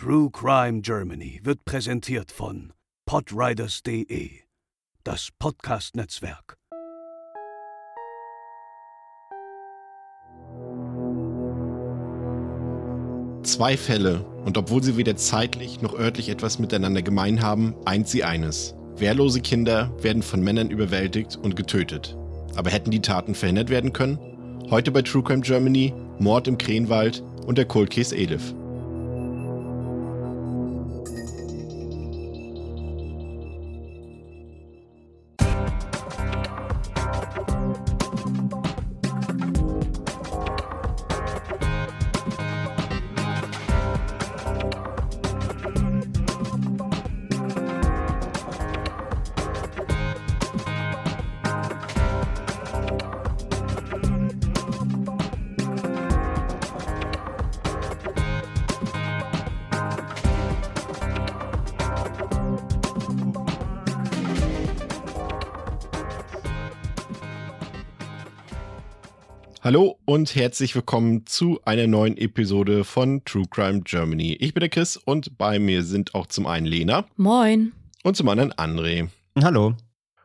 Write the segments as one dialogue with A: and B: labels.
A: True Crime Germany wird präsentiert von podriders.de, das Podcast-Netzwerk.
B: Zwei Fälle, und obwohl sie weder zeitlich noch örtlich etwas miteinander gemein haben, eint sie eines. Wehrlose Kinder werden von Männern überwältigt und getötet. Aber hätten die Taten verhindert werden können? Heute bei True Crime Germany, Mord im Krähenwald und der Cold Case Elif. Hallo und herzlich willkommen zu einer neuen Episode von True Crime Germany. Ich bin der Chris und bei mir sind auch zum einen Lena.
C: Moin.
B: Und zum anderen André.
D: Hallo.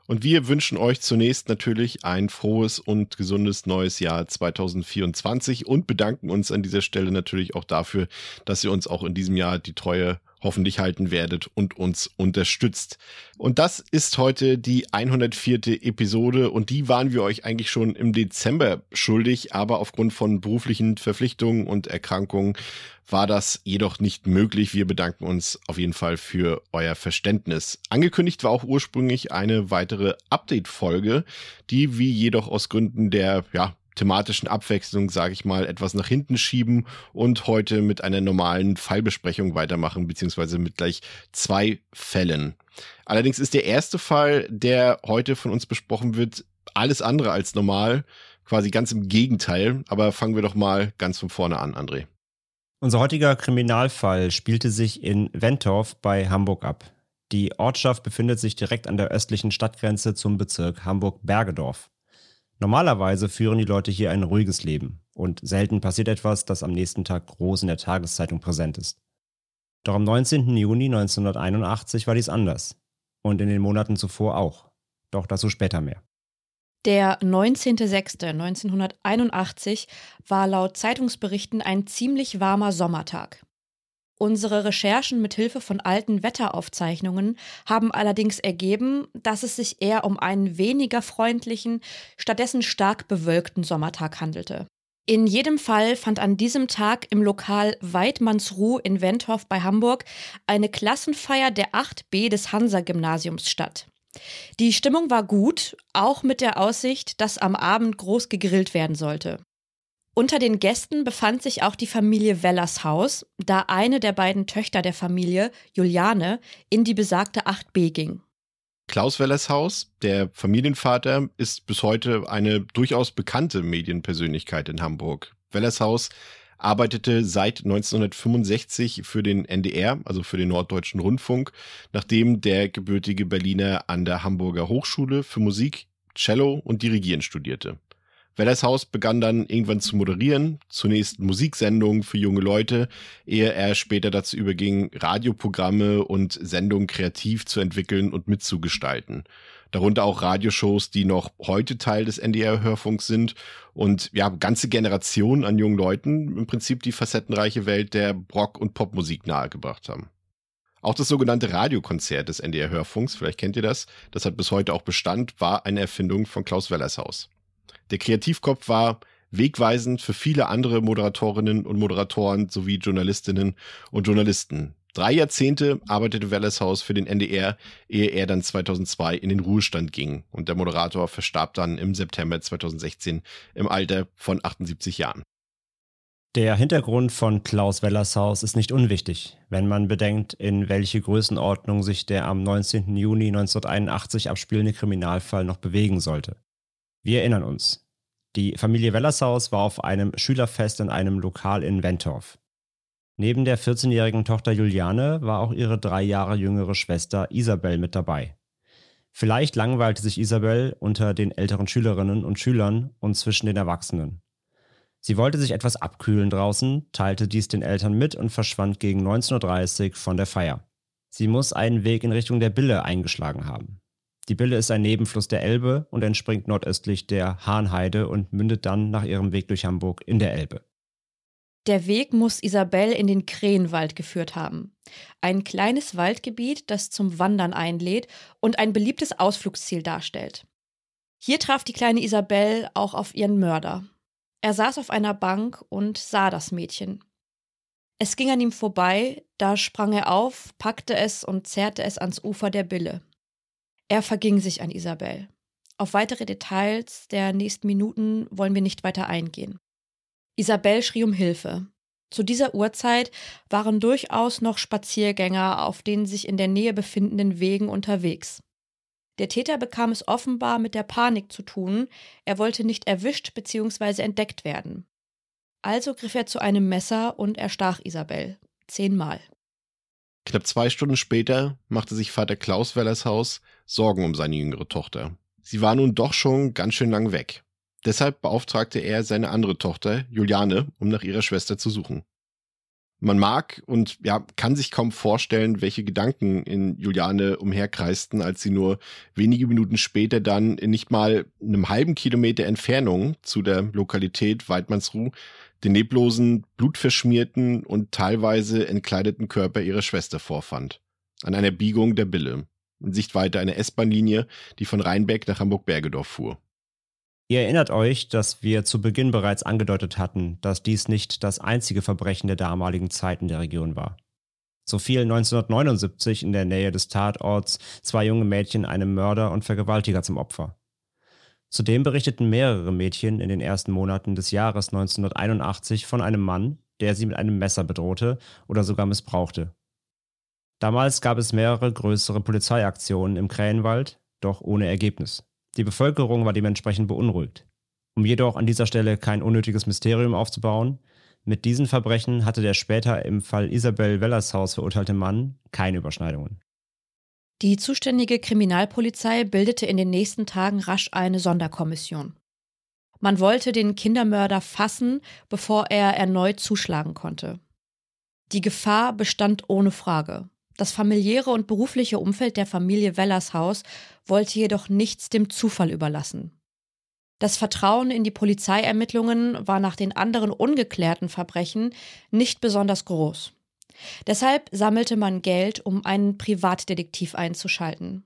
B: Und wir wünschen euch zunächst natürlich ein frohes und gesundes neues Jahr 2024 und bedanken uns an dieser Stelle natürlich auch dafür, dass ihr uns auch in diesem Jahr die Treue hoffentlich halten werdet und uns unterstützt. Und das ist heute die 104. Episode und die waren wir euch eigentlich schon im Dezember schuldig, aber aufgrund von beruflichen Verpflichtungen und Erkrankungen war das jedoch nicht möglich. Wir bedanken uns auf jeden Fall für euer Verständnis. Angekündigt war auch ursprünglich eine weitere Update-Folge, die wie jedoch aus Gründen der ja, thematischen Abwechslung, sage ich mal, etwas nach hinten schieben und heute mit einer normalen Fallbesprechung weitermachen, beziehungsweise mit gleich zwei Fällen. Allerdings ist der erste Fall, der heute von uns besprochen wird, alles andere als normal, quasi ganz im Gegenteil. Aber fangen wir doch mal ganz von vorne an, André.
D: Unser heutiger Kriminalfall spielte sich in Wentorf bei Hamburg ab. Die Ortschaft befindet sich direkt an der östlichen Stadtgrenze zum Bezirk Hamburg-Bergedorf. Normalerweise führen die Leute hier ein ruhiges Leben und selten passiert etwas, das am nächsten Tag groß in der Tageszeitung präsent ist. Doch am 19. Juni 1981 war dies anders und in den Monaten zuvor auch. Doch dazu später mehr.
C: Der 19.06.1981 war laut Zeitungsberichten ein ziemlich warmer Sommertag. Unsere Recherchen mit Hilfe von alten Wetteraufzeichnungen haben allerdings ergeben, dass es sich eher um einen weniger freundlichen, stattdessen stark bewölkten Sommertag handelte. In jedem Fall fand an diesem Tag im Lokal Weidmannsruh in Wentorf bei Hamburg eine Klassenfeier der 8b des Hansa-Gymnasiums statt. Die Stimmung war gut, auch mit der Aussicht, dass am Abend groß gegrillt werden sollte. Unter den Gästen befand sich auch die Familie Wellershaus, da eine der beiden Töchter der Familie, Juliane, in die besagte 8b ging.
B: Klaus Wellershaus, der Familienvater, ist bis heute eine durchaus bekannte Medienpersönlichkeit in Hamburg. Wellershaus arbeitete seit 1965 für den NDR, also für den Norddeutschen Rundfunk, nachdem der gebürtige Berliner an der Hamburger Hochschule für Musik, Cello und Dirigieren studierte. Wellershaus begann dann irgendwann zu moderieren, zunächst Musiksendungen für junge Leute, ehe er später dazu überging, Radioprogramme und Sendungen kreativ zu entwickeln und mitzugestalten. Darunter auch Radioshows, die noch heute Teil des NDR-Hörfunks sind und ja, ganze Generationen an jungen Leuten im Prinzip die facettenreiche Welt der Rock- und Popmusik nahegebracht haben. Auch das sogenannte Radiokonzert des NDR-Hörfunks, vielleicht kennt ihr das, das hat bis heute auch Bestand, war eine Erfindung von Klaus Wellershaus. Der Kreativkopf war wegweisend für viele andere Moderatorinnen und Moderatoren sowie Journalistinnen und Journalisten. Drei Jahrzehnte arbeitete Welleshaus für den NDR, ehe er dann 2002 in den Ruhestand ging. Und der Moderator verstarb dann im September 2016 im Alter von 78 Jahren.
D: Der Hintergrund von Klaus Wellershaus ist nicht unwichtig, wenn man bedenkt, in welche Größenordnung sich der am 19. Juni 1981 abspielende Kriminalfall noch bewegen sollte. Wir erinnern uns. Die Familie Wellershaus war auf einem Schülerfest in einem Lokal in Wentorf. Neben der 14-jährigen Tochter Juliane war auch ihre drei Jahre jüngere Schwester Isabel mit dabei. Vielleicht langweilte sich Isabel unter den älteren Schülerinnen und Schülern und zwischen den Erwachsenen. Sie wollte sich etwas abkühlen draußen, teilte dies den Eltern mit und verschwand gegen 19.30 Uhr von der Feier. Sie muss einen Weg in Richtung der Bille eingeschlagen haben. Die Bille ist ein Nebenfluss der Elbe und entspringt nordöstlich der Hahnheide und mündet dann nach ihrem Weg durch Hamburg in der Elbe.
C: Der Weg muss Isabel in den Krähenwald geführt haben. Ein kleines Waldgebiet, das zum Wandern einlädt und ein beliebtes Ausflugsziel darstellt. Hier traf die kleine Isabel auch auf ihren Mörder, er saß auf einer Bank und sah das Mädchen. Es ging an ihm vorbei, da sprang er auf, packte es und zerrte es ans Ufer der Bille. Er verging sich an Isabel. Auf weitere Details der nächsten Minuten wollen wir nicht weiter eingehen. Isabel schrie um Hilfe. Zu dieser Uhrzeit waren durchaus noch Spaziergänger auf den sich in der Nähe befindenden Wegen unterwegs. Der Täter bekam es offenbar mit der Panik zu tun, er wollte nicht erwischt bzw. entdeckt werden. Also griff er zu einem Messer und erstach Isabel. Zehnmal.
B: Knapp zwei Stunden später machte sich Vater Klaus Wellershaus Sorgen um seine jüngere Tochter. Sie war nun doch schon ganz schön lang weg. Deshalb beauftragte er seine andere Tochter, Juliane, um nach ihrer Schwester zu suchen. Man mag und ja, kann sich kaum vorstellen, welche Gedanken in Juliane umherkreisten, als sie nur wenige Minuten später dann in nicht mal einem halben Kilometer Entfernung zu der Lokalität Weidmannsruh den leblosen, blutverschmierten und teilweise entkleideten Körper ihrer Schwester vorfand. An einer Biegung der Bille. In Sichtweite einer S-Bahn-Linie, die von Rheinbeck nach Hamburg-Bergedorf fuhr.
D: Ihr erinnert euch, dass wir zu Beginn bereits angedeutet hatten, dass dies nicht das einzige Verbrechen der damaligen Zeit in der Region war. So fielen 1979 in der Nähe des Tatorts zwei junge Mädchen einem Mörder und Vergewaltiger zum Opfer. Zudem berichteten mehrere Mädchen in den ersten Monaten des Jahres 1981 von einem Mann, der sie mit einem Messer bedrohte oder sogar missbrauchte. Damals gab es mehrere größere Polizeiaktionen im Krähenwald, doch ohne Ergebnis. Die Bevölkerung war dementsprechend beunruhigt. Um jedoch an dieser Stelle kein unnötiges Mysterium aufzubauen, mit diesen Verbrechen hatte der später im Fall Isabel Wellershaus verurteilte Mann keine Überschneidungen.
C: Die zuständige Kriminalpolizei bildete in den nächsten Tagen rasch eine Sonderkommission. Man wollte den Kindermörder fassen, bevor er erneut zuschlagen konnte. Die Gefahr bestand ohne Frage. Das familiäre und berufliche Umfeld der Familie Wellershaus wollte jedoch nichts dem Zufall überlassen. Das Vertrauen in die Polizeiermittlungen war nach den anderen ungeklärten Verbrechen nicht besonders groß. Deshalb sammelte man Geld, um einen Privatdetektiv einzuschalten.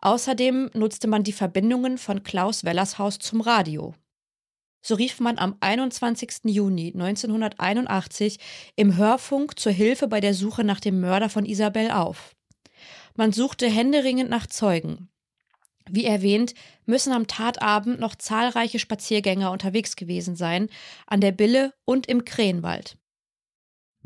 C: Außerdem nutzte man die Verbindungen von Klaus Wellershaus zum Radio. So rief man am 21. Juni 1981 im Hörfunk zur Hilfe bei der Suche nach dem Mörder von Isabel auf. Man suchte händeringend nach Zeugen. Wie erwähnt, müssen am Tatabend noch zahlreiche Spaziergänger unterwegs gewesen sein, an der Bille und im Krähenwald.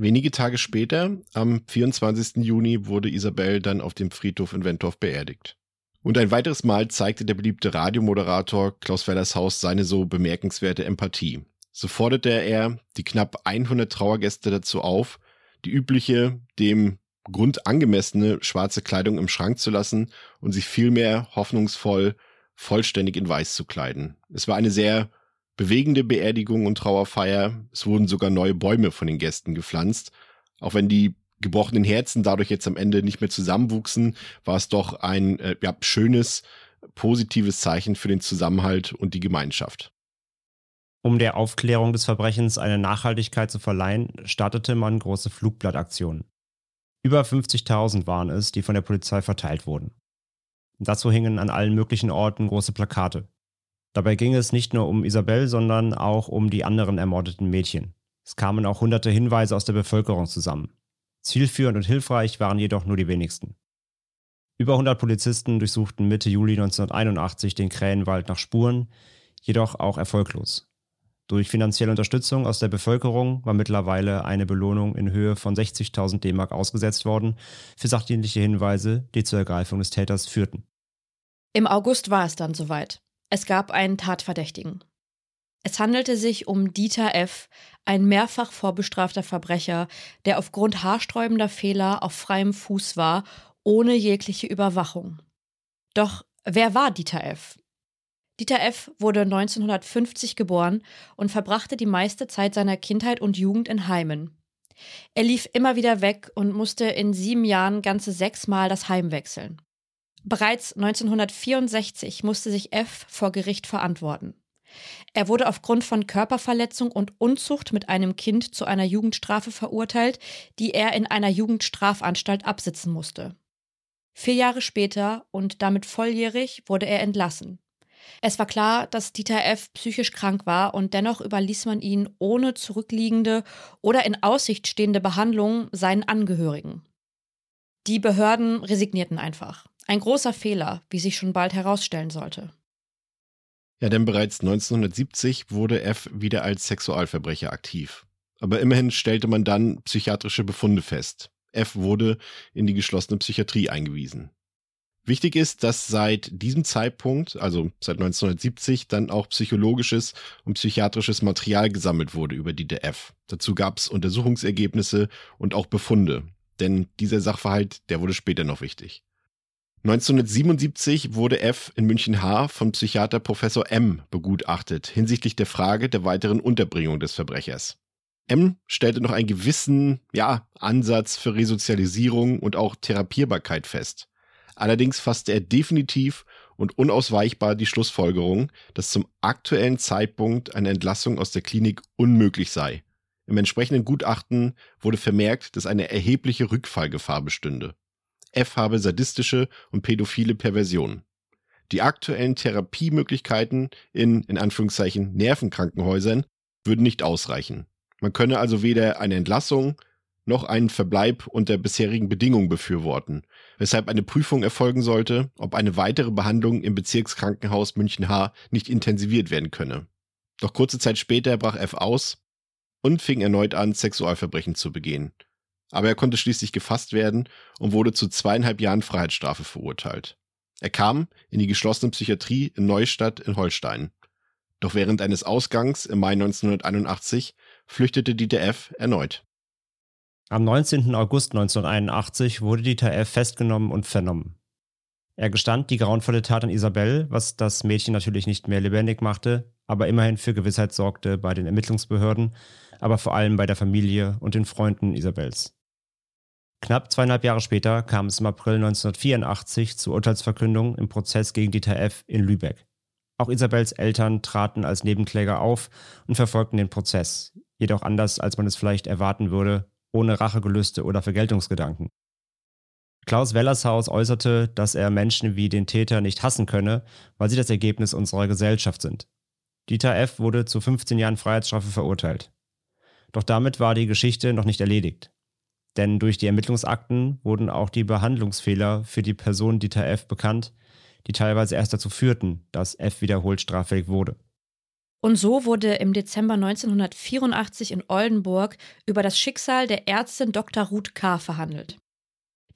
B: Wenige Tage später, am 24. Juni, wurde Isabel dann auf dem Friedhof in Wentorf beerdigt. Und ein weiteres Mal zeigte der beliebte Radiomoderator Klaus Wellershaus seine so bemerkenswerte Empathie. So forderte er die knapp 100 Trauergäste dazu auf, die übliche, dem Grund angemessene schwarze Kleidung im Schrank zu lassen und sich vielmehr hoffnungsvoll vollständig in Weiß zu kleiden. Es war eine sehr bewegende Beerdigung und Trauerfeier. Es wurden sogar neue Bäume von den Gästen gepflanzt. Auch wenn die gebrochenen Herzen dadurch jetzt am Ende nicht mehr zusammenwuchsen, war es doch ein äh, ja, schönes, positives Zeichen für den Zusammenhalt und die Gemeinschaft.
D: Um der Aufklärung des Verbrechens eine Nachhaltigkeit zu verleihen, startete man große Flugblattaktionen. Über 50.000 waren es, die von der Polizei verteilt wurden. Dazu hingen an allen möglichen Orten große Plakate. Dabei ging es nicht nur um Isabel, sondern auch um die anderen ermordeten Mädchen. Es kamen auch hunderte Hinweise aus der Bevölkerung zusammen. Zielführend und hilfreich waren jedoch nur die wenigsten. Über 100 Polizisten durchsuchten Mitte Juli 1981 den Krähenwald nach Spuren, jedoch auch erfolglos. Durch finanzielle Unterstützung aus der Bevölkerung war mittlerweile eine Belohnung in Höhe von 60.000 D-Mark ausgesetzt worden für sachdienliche Hinweise, die zur Ergreifung des Täters führten.
C: Im August war es dann soweit. Es gab einen Tatverdächtigen. Es handelte sich um Dieter F., ein mehrfach vorbestrafter Verbrecher, der aufgrund haarsträubender Fehler auf freiem Fuß war, ohne jegliche Überwachung. Doch wer war Dieter F.? Dieter F. wurde 1950 geboren und verbrachte die meiste Zeit seiner Kindheit und Jugend in Heimen. Er lief immer wieder weg und musste in sieben Jahren ganze sechsmal das Heim wechseln. Bereits 1964 musste sich F. vor Gericht verantworten. Er wurde aufgrund von Körperverletzung und Unzucht mit einem Kind zu einer Jugendstrafe verurteilt, die er in einer Jugendstrafanstalt absitzen musste. Vier Jahre später und damit volljährig wurde er entlassen. Es war klar, dass Dieter F. psychisch krank war und dennoch überließ man ihn ohne zurückliegende oder in Aussicht stehende Behandlung seinen Angehörigen. Die Behörden resignierten einfach. Ein großer Fehler, wie sich schon bald herausstellen sollte.
B: Ja, denn bereits 1970 wurde F wieder als Sexualverbrecher aktiv. Aber immerhin stellte man dann psychiatrische Befunde fest. F wurde in die geschlossene Psychiatrie eingewiesen. Wichtig ist, dass seit diesem Zeitpunkt, also seit 1970, dann auch psychologisches und psychiatrisches Material gesammelt wurde über die DF. Dazu gab es Untersuchungsergebnisse und auch Befunde. Denn dieser Sachverhalt, der wurde später noch wichtig. 1977 wurde F in München H von Psychiater Professor M begutachtet hinsichtlich der Frage der weiteren Unterbringung des Verbrechers. M stellte noch einen gewissen, ja, Ansatz für Resozialisierung und auch Therapierbarkeit fest. Allerdings fasste er definitiv und unausweichbar die Schlussfolgerung, dass zum aktuellen Zeitpunkt eine Entlassung aus der Klinik unmöglich sei. Im entsprechenden Gutachten wurde vermerkt, dass eine erhebliche Rückfallgefahr bestünde. F habe sadistische und pädophile Perversionen. Die aktuellen Therapiemöglichkeiten in, in Anführungszeichen, Nervenkrankenhäusern würden nicht ausreichen. Man könne also weder eine Entlassung noch einen Verbleib unter bisherigen Bedingungen befürworten, weshalb eine Prüfung erfolgen sollte, ob eine weitere Behandlung im Bezirkskrankenhaus München H nicht intensiviert werden könne. Doch kurze Zeit später brach F aus und fing erneut an, Sexualverbrechen zu begehen. Aber er konnte schließlich gefasst werden und wurde zu zweieinhalb Jahren Freiheitsstrafe verurteilt. Er kam in die geschlossene Psychiatrie in Neustadt in Holstein. Doch während eines Ausgangs im Mai 1981 flüchtete Dieter F. erneut.
D: Am 19. August 1981 wurde Dieter F. festgenommen und vernommen. Er gestand die grauenvolle Tat an Isabel, was das Mädchen natürlich nicht mehr lebendig machte, aber immerhin für Gewissheit sorgte bei den Ermittlungsbehörden, aber vor allem bei der Familie und den Freunden Isabels. Knapp zweieinhalb Jahre später kam es im April 1984 zur Urteilsverkündung im Prozess gegen Dieter F. in Lübeck. Auch Isabels Eltern traten als Nebenkläger auf und verfolgten den Prozess, jedoch anders, als man es vielleicht erwarten würde, ohne Rachegelüste oder Vergeltungsgedanken. Klaus Wellershaus äußerte, dass er Menschen wie den Täter nicht hassen könne, weil sie das Ergebnis unserer Gesellschaft sind. Dieter F. wurde zu 15 Jahren Freiheitsstrafe verurteilt. Doch damit war die Geschichte noch nicht erledigt. Denn durch die Ermittlungsakten wurden auch die Behandlungsfehler für die Person Dieter F. bekannt, die teilweise erst dazu führten, dass F wiederholt straffällig wurde.
C: Und so wurde im Dezember 1984 in Oldenburg über das Schicksal der Ärztin Dr. Ruth K. verhandelt.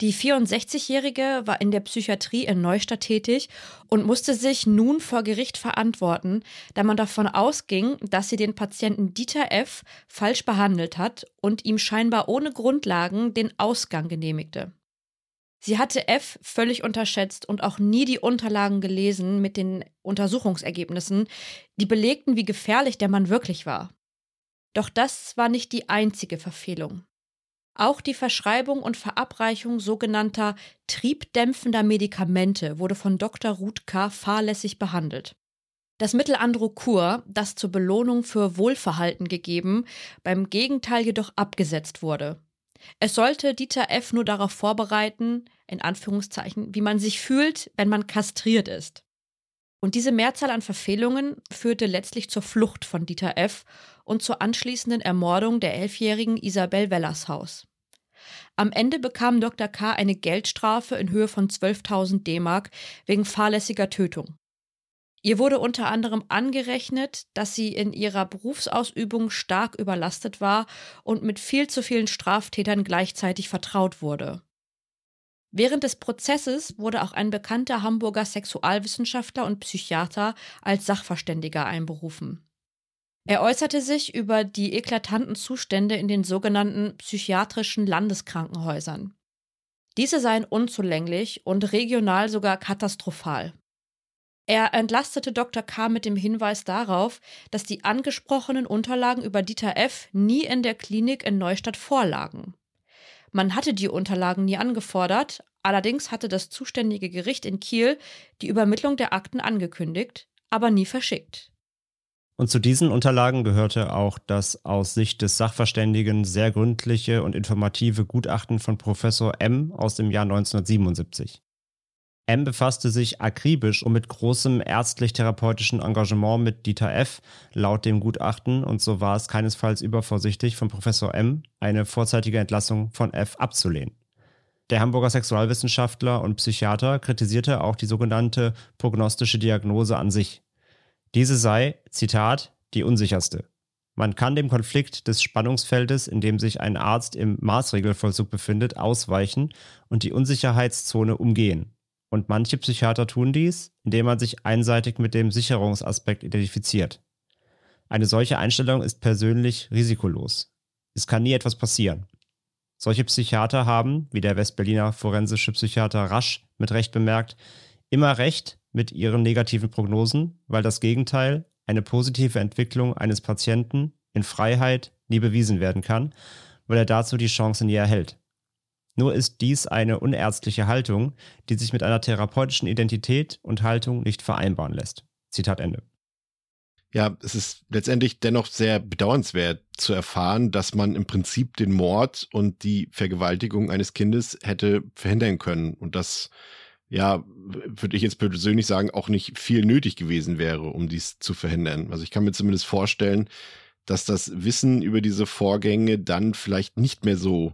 C: Die 64-Jährige war in der Psychiatrie in Neustadt tätig und musste sich nun vor Gericht verantworten, da man davon ausging, dass sie den Patienten Dieter F. falsch behandelt hat und ihm scheinbar ohne Grundlagen den Ausgang genehmigte. Sie hatte F völlig unterschätzt und auch nie die Unterlagen gelesen mit den Untersuchungsergebnissen, die belegten, wie gefährlich der Mann wirklich war. Doch das war nicht die einzige Verfehlung. Auch die Verschreibung und Verabreichung sogenannter triebdämpfender Medikamente wurde von Dr. Ruth K. fahrlässig behandelt. Das Mittel Androcur, das zur Belohnung für Wohlverhalten gegeben, beim Gegenteil jedoch abgesetzt wurde. Es sollte Dieter F. nur darauf vorbereiten, in Anführungszeichen, wie man sich fühlt, wenn man kastriert ist. Und diese Mehrzahl an Verfehlungen führte letztlich zur Flucht von Dieter F. und zur anschließenden Ermordung der elfjährigen Isabel Wellershaus. Am Ende bekam Dr. K. eine Geldstrafe in Höhe von 12.000 D-Mark wegen fahrlässiger Tötung. Ihr wurde unter anderem angerechnet, dass sie in ihrer Berufsausübung stark überlastet war und mit viel zu vielen Straftätern gleichzeitig vertraut wurde. Während des Prozesses wurde auch ein bekannter Hamburger Sexualwissenschaftler und Psychiater als Sachverständiger einberufen. Er äußerte sich über die eklatanten Zustände in den sogenannten psychiatrischen Landeskrankenhäusern. Diese seien unzulänglich und regional sogar katastrophal. Er entlastete Dr. K. mit dem Hinweis darauf, dass die angesprochenen Unterlagen über Dieter F. nie in der Klinik in Neustadt vorlagen. Man hatte die Unterlagen nie angefordert, allerdings hatte das zuständige Gericht in Kiel die Übermittlung der Akten angekündigt, aber nie verschickt.
D: Und zu diesen Unterlagen gehörte auch das aus Sicht des Sachverständigen sehr gründliche und informative Gutachten von Professor M aus dem Jahr 1977. M befasste sich akribisch und mit großem ärztlich-therapeutischen Engagement mit Dieter F. laut dem Gutachten und so war es keinesfalls übervorsichtig von Professor M. eine vorzeitige Entlassung von F. abzulehnen. Der Hamburger Sexualwissenschaftler und Psychiater kritisierte auch die sogenannte prognostische Diagnose an sich. Diese sei, Zitat, die unsicherste. Man kann dem Konflikt des Spannungsfeldes, in dem sich ein Arzt im Maßregelvollzug befindet, ausweichen und die Unsicherheitszone umgehen. Und manche Psychiater tun dies, indem man sich einseitig mit dem Sicherungsaspekt identifiziert. Eine solche Einstellung ist persönlich risikolos. Es kann nie etwas passieren. Solche Psychiater haben, wie der Westberliner forensische Psychiater Rasch mit Recht bemerkt, immer recht mit ihren negativen Prognosen, weil das Gegenteil, eine positive Entwicklung eines Patienten in Freiheit, nie bewiesen werden kann, weil er dazu die Chance nie erhält. Nur ist dies eine unärztliche Haltung, die sich mit einer therapeutischen Identität und Haltung nicht vereinbaren lässt. Zitat Ende.
B: Ja, es ist letztendlich dennoch sehr bedauernswert zu erfahren, dass man im Prinzip den Mord und die Vergewaltigung eines Kindes hätte verhindern können und dass, ja, würde ich jetzt persönlich sagen, auch nicht viel nötig gewesen wäre, um dies zu verhindern. Also ich kann mir zumindest vorstellen, dass das Wissen über diese Vorgänge dann vielleicht nicht mehr so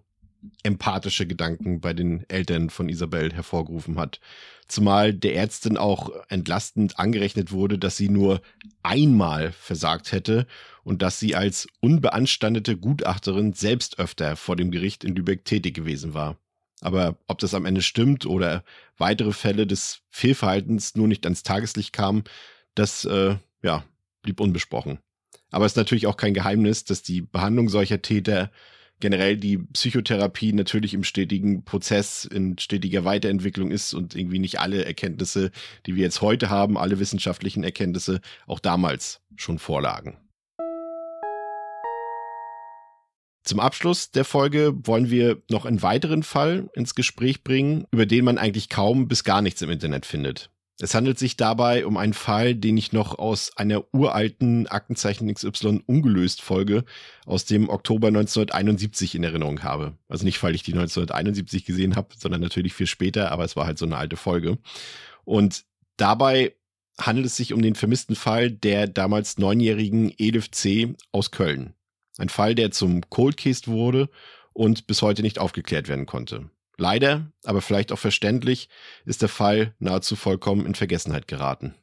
B: empathische Gedanken bei den Eltern von Isabel hervorgerufen hat. Zumal der Ärztin auch entlastend angerechnet wurde, dass sie nur einmal versagt hätte und dass sie als unbeanstandete Gutachterin selbst öfter vor dem Gericht in Lübeck tätig gewesen war. Aber ob das am Ende stimmt oder weitere Fälle des Fehlverhaltens nur nicht ans Tageslicht kamen, das äh, ja, blieb unbesprochen. Aber es ist natürlich auch kein Geheimnis, dass die Behandlung solcher Täter generell die Psychotherapie natürlich im stetigen Prozess, in stetiger Weiterentwicklung ist und irgendwie nicht alle Erkenntnisse, die wir jetzt heute haben, alle wissenschaftlichen Erkenntnisse auch damals schon vorlagen. Zum Abschluss der Folge wollen wir noch einen weiteren Fall ins Gespräch bringen, über den man eigentlich kaum bis gar nichts im Internet findet. Es handelt sich dabei um einen Fall, den ich noch aus einer uralten Aktenzeichen XY ungelöst Folge aus dem Oktober 1971 in Erinnerung habe. Also nicht, weil ich die 1971 gesehen habe, sondern natürlich viel später, aber es war halt so eine alte Folge. Und dabei handelt es sich um den vermissten Fall der damals neunjährigen Edith C. aus Köln. Ein Fall, der zum Cold Case wurde und bis heute nicht aufgeklärt werden konnte. Leider, aber vielleicht auch verständlich, ist der Fall nahezu vollkommen in Vergessenheit geraten.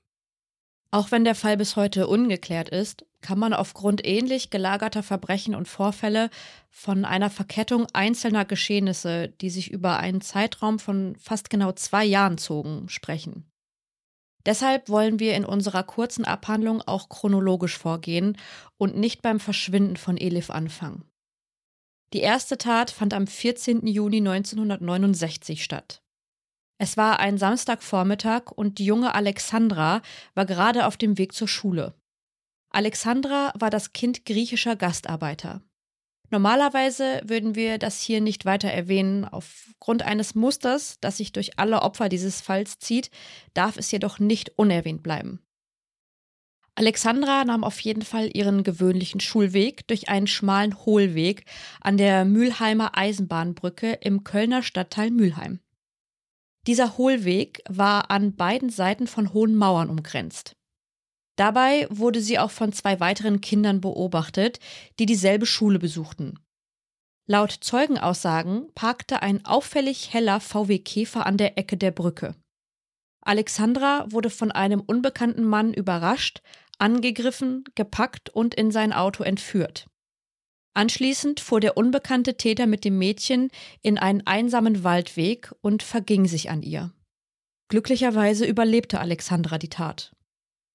C: Auch wenn der Fall bis heute ungeklärt ist, kann man aufgrund ähnlich gelagerter Verbrechen und Vorfälle von einer Verkettung einzelner Geschehnisse, die sich über einen Zeitraum von fast genau zwei Jahren zogen, sprechen. Deshalb wollen wir in unserer kurzen Abhandlung auch chronologisch vorgehen und nicht beim Verschwinden von Elif anfangen. Die erste Tat fand am 14. Juni 1969 statt. Es war ein Samstagvormittag und die junge Alexandra war gerade auf dem Weg zur Schule. Alexandra war das Kind griechischer Gastarbeiter. Normalerweise würden wir das hier nicht weiter erwähnen. Aufgrund eines Musters, das sich durch alle Opfer dieses Falls zieht, darf es jedoch nicht unerwähnt bleiben. Alexandra nahm auf jeden Fall ihren gewöhnlichen Schulweg durch einen schmalen Hohlweg an der Mülheimer Eisenbahnbrücke im Kölner Stadtteil Mülheim. Dieser Hohlweg war an beiden Seiten von hohen Mauern umgrenzt. Dabei wurde sie auch von zwei weiteren Kindern beobachtet, die dieselbe Schule besuchten. Laut Zeugenaussagen parkte ein auffällig heller VW Käfer an der Ecke der Brücke. Alexandra wurde von einem unbekannten Mann überrascht, angegriffen, gepackt und in sein Auto entführt. Anschließend fuhr der unbekannte Täter mit dem Mädchen in einen einsamen Waldweg und verging sich an ihr. Glücklicherweise überlebte Alexandra die Tat.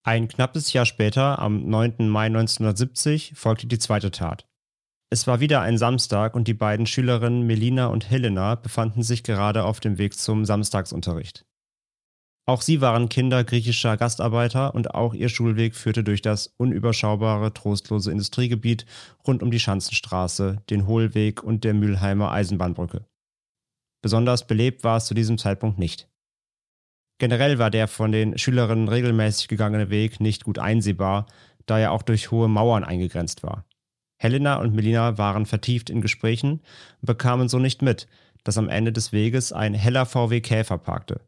D: Ein knappes Jahr später, am 9. Mai 1970, folgte die zweite Tat. Es war wieder ein Samstag und die beiden Schülerinnen Melina und Helena befanden sich gerade auf dem Weg zum Samstagsunterricht. Auch sie waren Kinder griechischer Gastarbeiter und auch ihr Schulweg führte durch das unüberschaubare, trostlose Industriegebiet rund um die Schanzenstraße, den Hohlweg und der Mülheimer Eisenbahnbrücke. Besonders belebt war es zu diesem Zeitpunkt nicht. Generell war der von den Schülerinnen regelmäßig gegangene Weg nicht gut einsehbar, da er auch durch hohe Mauern eingegrenzt war. Helena und Melina waren vertieft in Gesprächen und bekamen so nicht mit, dass am Ende des Weges ein heller VW Käfer parkte.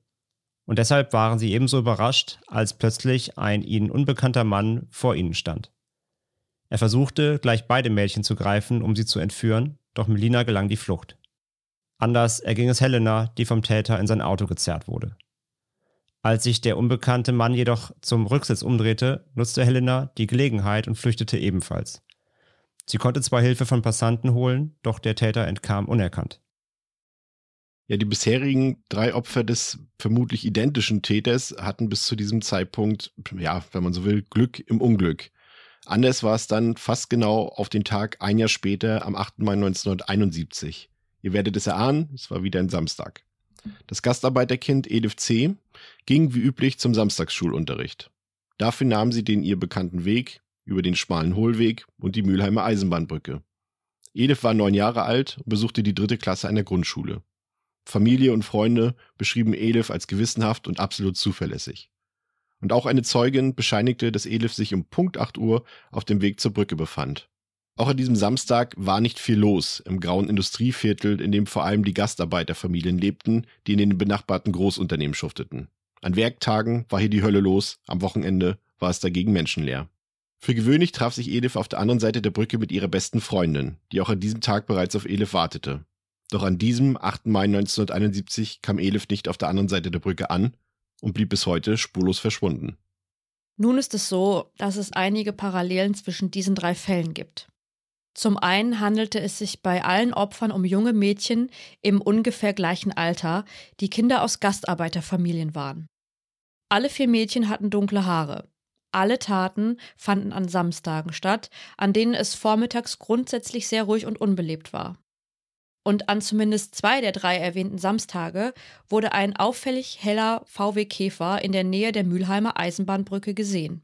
D: Und deshalb waren sie ebenso überrascht, als plötzlich ein ihnen unbekannter Mann vor ihnen stand. Er versuchte, gleich beide Mädchen zu greifen, um sie zu entführen, doch Melina gelang die Flucht. Anders erging es Helena, die vom Täter in sein Auto gezerrt wurde. Als sich der unbekannte Mann jedoch zum Rücksitz umdrehte, nutzte Helena die Gelegenheit und flüchtete ebenfalls. Sie konnte zwar Hilfe von Passanten holen, doch der Täter entkam unerkannt.
B: Ja, die bisherigen drei Opfer des vermutlich identischen Täters hatten bis zu diesem Zeitpunkt, ja, wenn man so will, Glück im Unglück. Anders war es dann fast genau auf den Tag ein Jahr später, am 8. Mai 1971. Ihr werdet es erahnen, es war wieder ein Samstag. Das Gastarbeiterkind Elif C. ging wie üblich zum Samstagsschulunterricht. Dafür nahm sie den ihr bekannten Weg über den schmalen Hohlweg und die Mülheimer Eisenbahnbrücke. Elif war neun Jahre alt und besuchte die dritte Klasse einer Grundschule. Familie und Freunde beschrieben Elif als gewissenhaft und absolut zuverlässig. Und auch eine Zeugin bescheinigte, dass Elif sich um Punkt 8 Uhr auf dem Weg zur Brücke befand. Auch an diesem Samstag war nicht viel los im grauen Industrieviertel, in dem vor allem die Gastarbeiterfamilien lebten, die in den benachbarten Großunternehmen schufteten. An Werktagen war hier die Hölle los, am Wochenende war es dagegen menschenleer. Für gewöhnlich traf sich Elif auf der anderen Seite der Brücke mit ihrer besten Freundin, die auch an diesem Tag bereits auf Elif wartete. Doch an diesem 8. Mai 1971 kam Elif nicht auf der anderen Seite der Brücke an und blieb bis heute spurlos verschwunden.
C: Nun ist es so, dass es einige Parallelen zwischen diesen drei Fällen gibt. Zum einen handelte es sich bei allen Opfern um junge Mädchen im ungefähr gleichen Alter, die Kinder aus Gastarbeiterfamilien waren. Alle vier Mädchen hatten dunkle Haare. Alle Taten fanden an Samstagen statt, an denen es vormittags grundsätzlich sehr ruhig und unbelebt war. Und an zumindest zwei der drei erwähnten Samstage wurde ein auffällig heller VW Käfer in der Nähe der Mülheimer Eisenbahnbrücke gesehen.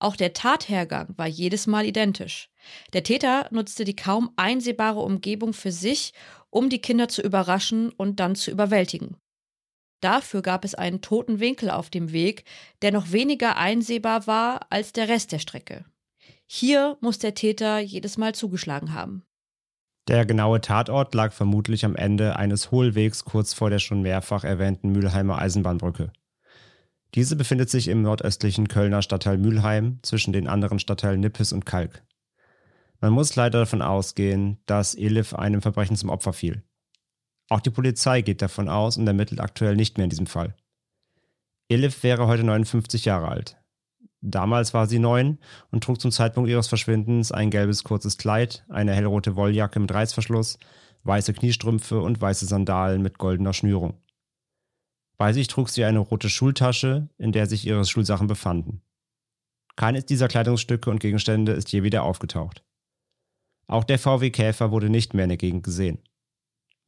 C: Auch der Tathergang war jedes Mal identisch. Der Täter nutzte die kaum einsehbare Umgebung für sich, um die Kinder zu überraschen und dann zu überwältigen. Dafür gab es einen toten Winkel auf dem Weg, der noch weniger einsehbar war als der Rest der Strecke. Hier muss der Täter jedes Mal zugeschlagen haben.
D: Der genaue Tatort lag vermutlich am Ende eines Hohlwegs kurz vor der schon mehrfach erwähnten Mülheimer Eisenbahnbrücke. Diese befindet sich im nordöstlichen Kölner Stadtteil Mülheim zwischen den anderen Stadtteilen Nippes und Kalk. Man muss leider davon ausgehen, dass Elif einem Verbrechen zum Opfer fiel. Auch die Polizei geht davon aus und ermittelt aktuell nicht mehr in diesem Fall. Elif wäre heute 59 Jahre alt. Damals war sie neun und trug zum Zeitpunkt ihres Verschwindens ein gelbes kurzes Kleid, eine hellrote Wolljacke mit Reißverschluss, weiße Kniestrümpfe und weiße Sandalen mit goldener Schnürung. Bei sich trug sie eine rote Schultasche, in der sich ihre Schulsachen befanden. Keines dieser Kleidungsstücke und Gegenstände ist je wieder aufgetaucht. Auch der VW Käfer wurde nicht mehr in der Gegend gesehen.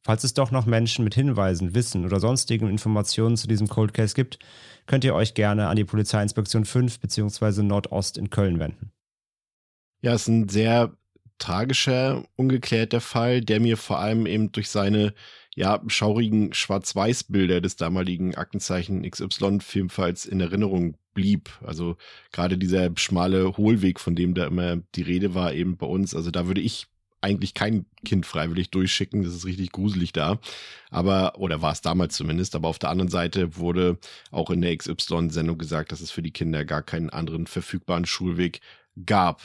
D: Falls es doch noch Menschen mit Hinweisen, Wissen oder sonstigen Informationen zu diesem Cold Case gibt, könnt ihr euch gerne an die Polizeiinspektion 5 bzw. Nordost in Köln wenden.
B: Ja, es ist ein sehr tragischer, ungeklärter Fall, der mir vor allem eben durch seine ja, schaurigen Schwarz-Weiß-Bilder des damaligen Aktenzeichen XY-Filmfalls in Erinnerung blieb. Also gerade dieser schmale Hohlweg, von dem da immer die Rede war, eben bei uns. Also da würde ich eigentlich kein Kind freiwillig durchschicken. Das ist richtig gruselig da. Aber, oder war es damals zumindest, aber auf der anderen Seite wurde auch in der XY-Sendung gesagt, dass es für die Kinder gar keinen anderen verfügbaren Schulweg gab.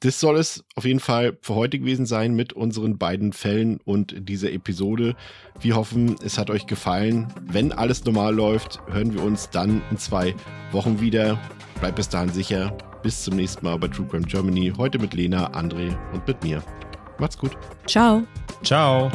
B: Das soll es auf jeden Fall für heute gewesen sein mit unseren beiden Fällen und dieser Episode. Wir hoffen, es hat euch gefallen. Wenn alles normal läuft, hören wir uns dann in zwei Wochen wieder. Bleibt bis dahin sicher. Bis zum nächsten Mal bei True Crime Germany. Heute mit Lena, André und mit mir. Macht's gut.
C: Ciao.
D: Ciao.